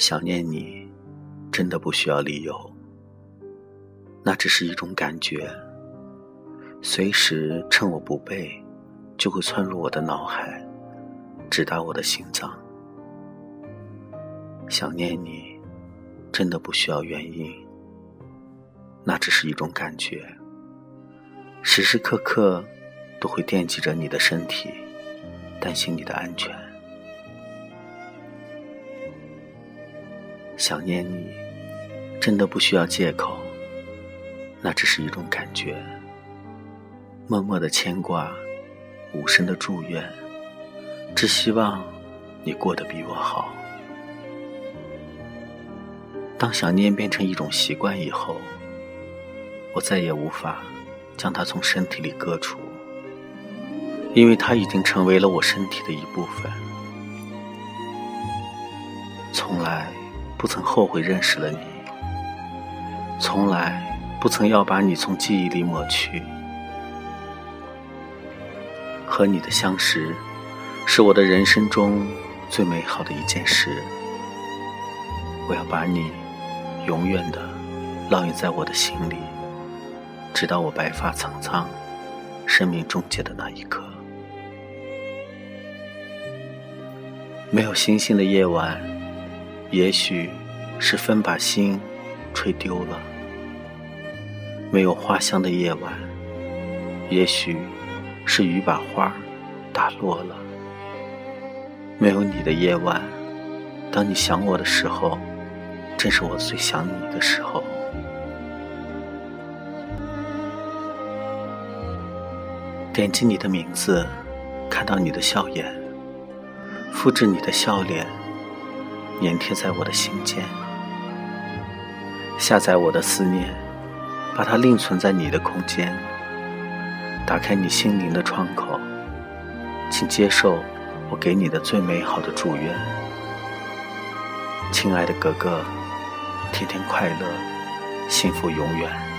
想念你，真的不需要理由，那只是一种感觉，随时趁我不备，就会窜入我的脑海，直达我的心脏。想念你，真的不需要原因，那只是一种感觉，时时刻刻都会惦记着你的身体，担心你的安全。想念你，真的不需要借口，那只是一种感觉。默默的牵挂，无声的祝愿，只希望你过得比我好。当想念变成一种习惯以后，我再也无法将它从身体里割除，因为它已经成为了我身体的一部分，从来。不曾后悔认识了你，从来不曾要把你从记忆里抹去。和你的相识，是我的人生中最美好的一件事。我要把你永远的烙印在我的心里，直到我白发苍苍、生命终结的那一刻。没有星星的夜晚。也许是风把心吹丢了，没有花香的夜晚；也许是雨把花打落了，没有你的夜晚。当你想我的时候，正是我最想你的时候。点击你的名字，看到你的笑颜，复制你的笑脸。粘贴在我的心间，下载我的思念，把它另存在你的空间。打开你心灵的窗口，请接受我给你的最美好的祝愿。亲爱的格格，天天快乐，幸福永远。